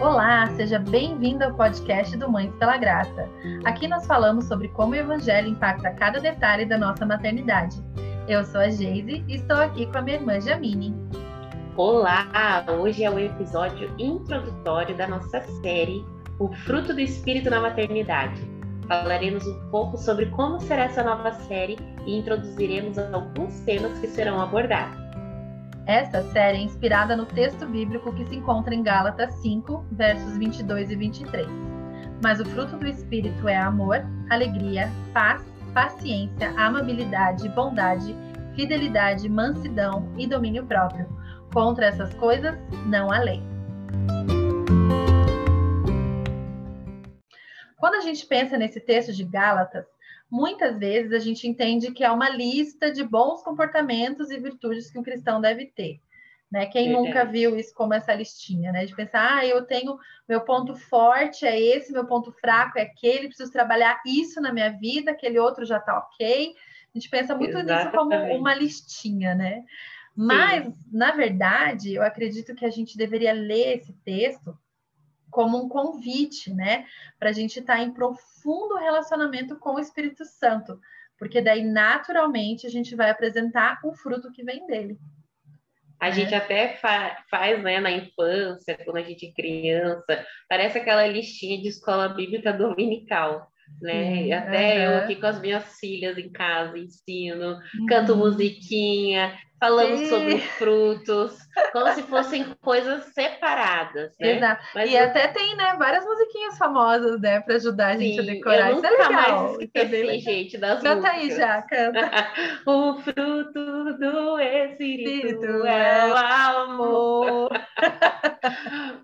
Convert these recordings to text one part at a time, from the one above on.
Olá, seja bem-vindo ao podcast do Mães pela Graça. Aqui nós falamos sobre como o Evangelho impacta cada detalhe da nossa maternidade. Eu sou a Geise e estou aqui com a minha irmã Jamine. Olá! Hoje é o episódio introdutório da nossa série O Fruto do Espírito na Maternidade. Falaremos um pouco sobre como será essa nova série e introduziremos alguns temas que serão abordados. Esta série é inspirada no texto bíblico que se encontra em Gálatas 5, versos 22 e 23. Mas o fruto do Espírito é amor, alegria, paz, paciência, amabilidade, bondade, fidelidade, mansidão e domínio próprio. Contra essas coisas não há lei. Quando a gente pensa nesse texto de Gálatas, muitas vezes a gente entende que é uma lista de bons comportamentos e virtudes que um cristão deve ter. Né? Quem é. nunca viu isso como essa listinha, né? De pensar, ah, eu tenho meu ponto forte é esse, meu ponto fraco é aquele, preciso trabalhar isso na minha vida, aquele outro já tá ok. A gente pensa muito Exatamente. nisso como uma listinha, né? Mas, Sim. na verdade, eu acredito que a gente deveria ler esse texto como um convite, né? Para a gente estar tá em profundo relacionamento com o Espírito Santo, porque daí naturalmente a gente vai apresentar o fruto que vem dele. A né? gente até fa faz, né, na infância, quando a gente é criança, parece aquela listinha de escola bíblica dominical né? e até uhum. eu aqui com as minhas filhas em casa ensino, uhum. canto musiquinha, falamos Sim. sobre frutos, como se fossem coisas separadas, né? Exato. Mas e eu... até tem, né, várias musiquinhas famosas, né, para ajudar a gente Sim, a decorar. Eu Isso é legal. mais esqueci, gente, das canta músicas. aí já, canta. o fruto do Espírito é o amor.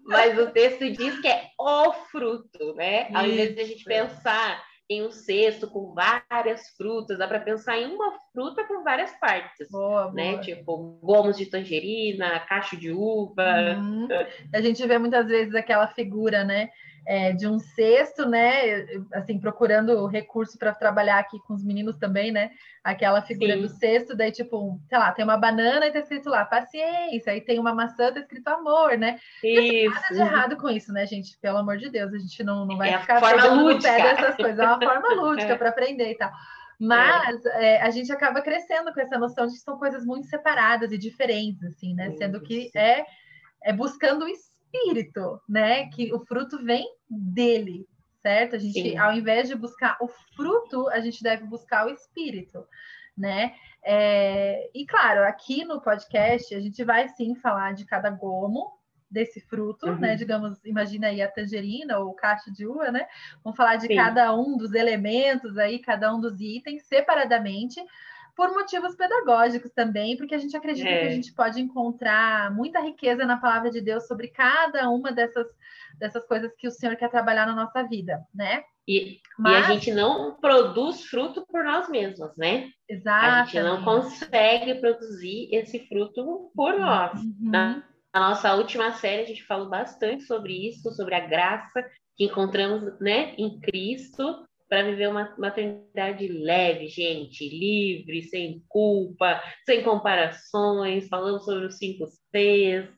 Mas o texto diz que é o fruto, né? Ao invés de a gente pensar em um cesto com várias frutas, dá para pensar em uma fruta com várias partes, boa, né? Boa. Tipo gomos de tangerina, cacho de uva. Uhum. A gente vê muitas vezes aquela figura, né? É, de um cesto, né? Assim, procurando recurso para trabalhar aqui com os meninos também, né? Aquela figura Sim. do cesto, daí, tipo, sei lá, tem uma banana e tá escrito lá, paciência, aí tem uma maçã, tá escrito amor, né? Isso. nada de errado com isso, né, gente? Pelo amor de Deus, a gente não, não vai é ficar pegando pé dessas coisas, é uma forma lúdica é. para aprender e tal. Mas é. É, a gente acaba crescendo com essa noção de que são coisas muito separadas e diferentes, assim, né? Sendo que é, é buscando o espírito, né? Que o fruto vem dele, certo? A gente, Sim. ao invés de buscar o fruto, a gente deve buscar o espírito, né? É, e claro, aqui no podcast a gente vai sim falar de cada gomo desse fruto, né? uhum. né? Digamos, imagina aí a tangerina ou o cacho de uva, né? Vamos falar de sim. cada um dos elementos aí, cada um dos itens separadamente por motivos pedagógicos também, porque a gente acredita é. que a gente pode encontrar muita riqueza na palavra de Deus sobre cada uma dessas, dessas coisas que o Senhor quer trabalhar na nossa vida, né? E, Mas... e a gente não produz fruto por nós mesmos, né? Exato. A gente não consegue produzir esse fruto por nós. Uhum. Na, na nossa última série, a gente falou bastante sobre isso, sobre a graça que encontramos né, em Cristo para viver uma maternidade leve, gente, livre, sem culpa, sem comparações, falando sobre os cinco Cs,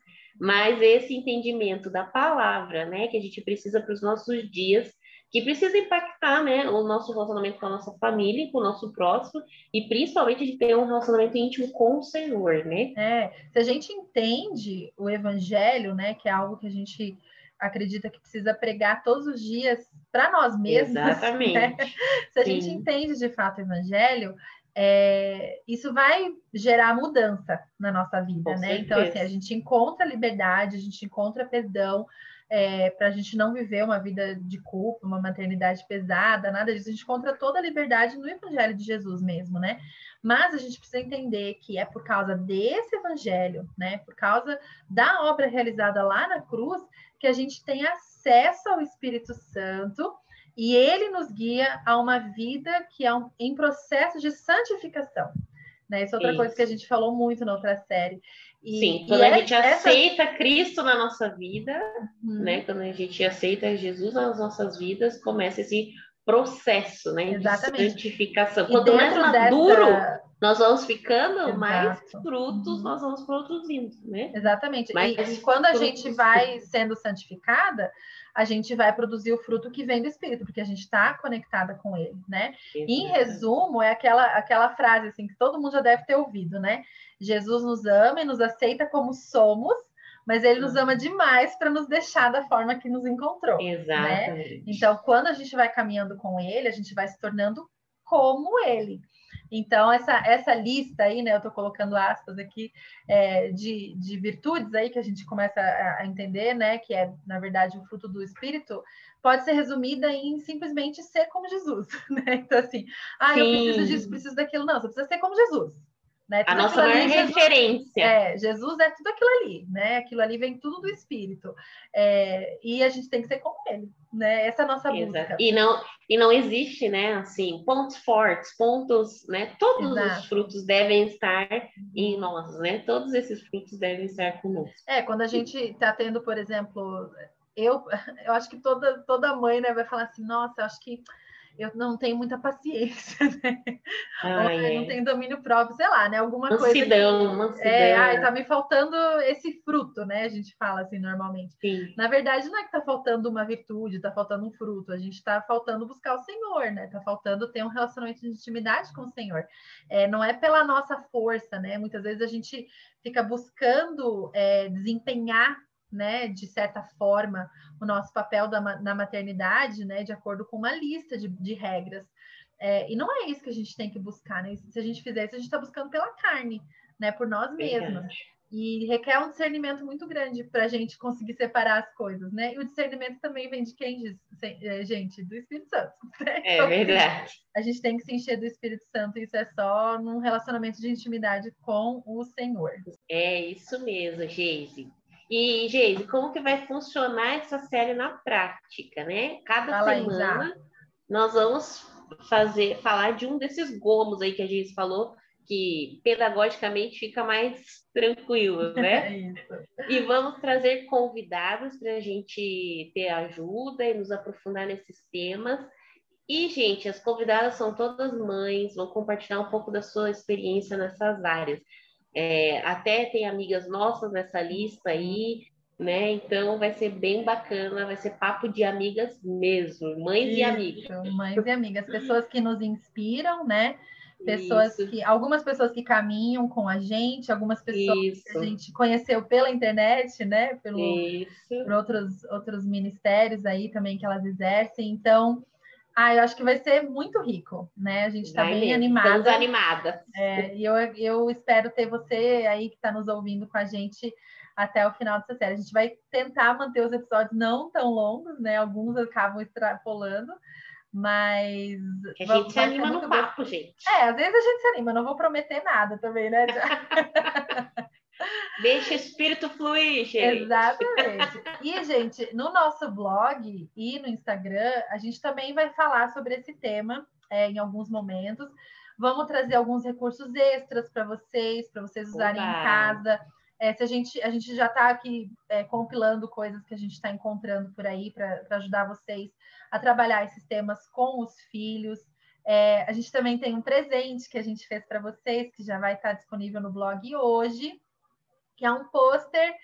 mas esse entendimento da palavra, né, que a gente precisa para os nossos dias, que precisa impactar, né, o nosso relacionamento com a nossa família, com o nosso próximo, e principalmente de ter um relacionamento íntimo com o Senhor, né? É, se a gente entende o evangelho, né, que é algo que a gente acredita que precisa pregar todos os dias para nós mesmos. Né? Exatamente. Né? Se a Sim. gente entende de fato o evangelho, é, isso vai gerar mudança na nossa vida, Com né? Certeza. Então, assim, a gente encontra liberdade, a gente encontra perdão, é, para a gente não viver uma vida de culpa, uma maternidade pesada, nada disso. A gente encontra toda a liberdade no Evangelho de Jesus mesmo, né? Mas a gente precisa entender que é por causa desse Evangelho, né? Por causa da obra realizada lá na cruz, que a gente tem acesso ao Espírito Santo e ele nos guia a uma vida que é um, em processo de santificação. Né? Isso é outra Isso. coisa que a gente falou muito na outra série. E, Sim, quando a gente essa... aceita Cristo na nossa vida, uhum. né? Quando a gente aceita Jesus nas nossas vidas, começa esse processo, né? Exatamente. De santificação. Quanto mais maduro, dessa... nós vamos ficando, Exato. mais frutos nós vamos produzindo, né? Exatamente. e, e, quando a gente vai sendo santificada, a gente vai produzir o fruto que vem do Espírito, porque a gente está conectada com ele, né? em resumo, é aquela, aquela frase assim que todo mundo já deve ter ouvido, né? Jesus nos ama e nos aceita como somos, mas ele nos ama demais para nos deixar da forma que nos encontrou. Né? Exatamente. Né? Então, quando a gente vai caminhando com ele, a gente vai se tornando como ele. Então, essa, essa lista aí, né, eu estou colocando aspas aqui, é, de, de virtudes aí que a gente começa a, a, entender, né, que é, na verdade, o fruto do Espírito, pode ser resumida em simplesmente ser como Jesus, né? Então, assim, ah, Sim. eu preciso disso, preciso daquilo. Não, você precisa ser como Jesus. Né? a nossa maior referência. É, Jesus é tudo aquilo ali, né? Aquilo ali vem tudo do Espírito. É, e a gente tem que ser como ele, né? Essa é a nossa Exato. busca. E não, e não existe, né, assim, pontos fortes, pontos, né? Todos Exato. os frutos devem estar em nós, né? Todos esses frutos devem estar conosco. É, quando a gente está tendo, por exemplo, eu, eu acho que toda, toda mãe né, vai falar assim, nossa, eu acho que eu não tenho muita paciência, né? Ah, é. não tenho domínio próprio, sei lá, né? Alguma mansidão, coisa. Que, mansidão. É, ai, tá me faltando esse fruto, né? A gente fala assim normalmente. Sim. Na verdade, não é que tá faltando uma virtude, tá faltando um fruto. A gente tá faltando buscar o Senhor, né? Tá faltando ter um relacionamento de intimidade com o Senhor. É, não é pela nossa força, né? Muitas vezes a gente fica buscando é, desempenhar né, de certa forma, o nosso papel da, na maternidade, né, de acordo com uma lista de, de regras. É, e não é isso que a gente tem que buscar, né? Se a gente fizer isso, a gente está buscando pela carne, né, por nós mesmos. E requer um discernimento muito grande para a gente conseguir separar as coisas, né? E o discernimento também vem de quem, é, gente? Do Espírito Santo. Né? É então, verdade. A gente tem que se encher do Espírito Santo, isso é só num relacionamento de intimidade com o Senhor. É isso mesmo, Geise. E, Geise, como que vai funcionar essa série na prática, né? Cada Fala semana aí, nós vamos fazer, falar de um desses gomos aí que a Geise falou, que pedagogicamente fica mais tranquilo, né? É e vamos trazer convidados para a gente ter ajuda e nos aprofundar nesses temas. E, gente, as convidadas são todas mães, vão compartilhar um pouco da sua experiência nessas áreas. É, até tem amigas nossas nessa lista aí, né? Então vai ser bem bacana, vai ser papo de amigas mesmo, mães Isso, e amigas. Mães e amigas, pessoas que nos inspiram, né? Pessoas Isso. que, algumas pessoas que caminham com a gente, algumas pessoas Isso. que a gente conheceu pela internet, né? Pelo, por outros, outros ministérios aí também que elas exercem. Então, ah, eu acho que vai ser muito rico, né? A gente está bem mesmo. animada. Estamos animadas. É, e eu, eu espero ter você aí que está nos ouvindo com a gente até o final dessa série. A gente vai tentar manter os episódios não tão longos, né? Alguns acabam extrapolando, mas. A gente se anima no papo, gente. É, às vezes a gente se anima, não vou prometer nada também, né? Deixa o espírito fluir, gente. Exatamente. E, gente, no nosso blog e no Instagram, a gente também vai falar sobre esse tema é, em alguns momentos. Vamos trazer alguns recursos extras para vocês, para vocês usarem Oba. em casa. É, se a gente, a gente já está aqui é, compilando coisas que a gente está encontrando por aí para ajudar vocês a trabalhar esses temas com os filhos. É, a gente também tem um presente que a gente fez para vocês, que já vai estar disponível no blog hoje que é um pôster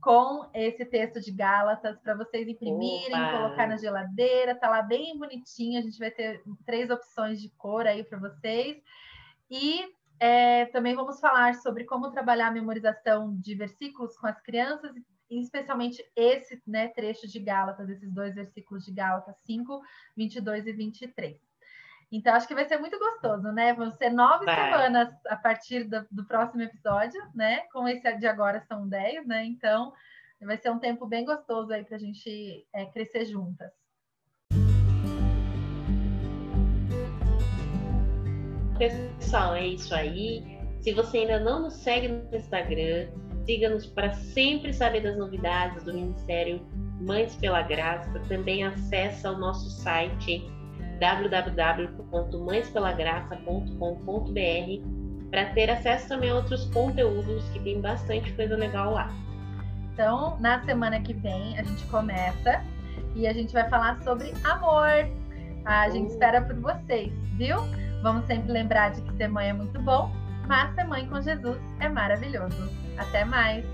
com esse texto de Gálatas para vocês imprimirem, Opa. colocar na geladeira, tá lá bem bonitinho. A gente vai ter três opções de cor aí para vocês. E é, também vamos falar sobre como trabalhar a memorização de versículos com as crianças, especialmente esse né, trecho de Gálatas, esses dois versículos de Gálatas 5, 22 e 23. Então, acho que vai ser muito gostoso, né? Vão ser nove vai. semanas a partir do, do, próximo episódio, né? Com esse de agora são dez, né? Então, vai ser um tempo bem gostoso aí para a gente é, crescer juntas. Pessoal, é isso aí. Se você ainda não nos segue no Instagram, siga-nos para sempre saber das novidades do Ministério Mães pela Graça. Também acesse o nosso site www.mãespelagraça.com.br para ter acesso também a outros conteúdos que tem bastante coisa legal lá. Então, na semana que vem a gente começa e a gente vai falar sobre amor. A gente uh. espera por vocês, viu? Vamos sempre lembrar de que ser mãe é muito bom mas ser mãe com Jesus é maravilhoso. Até mais!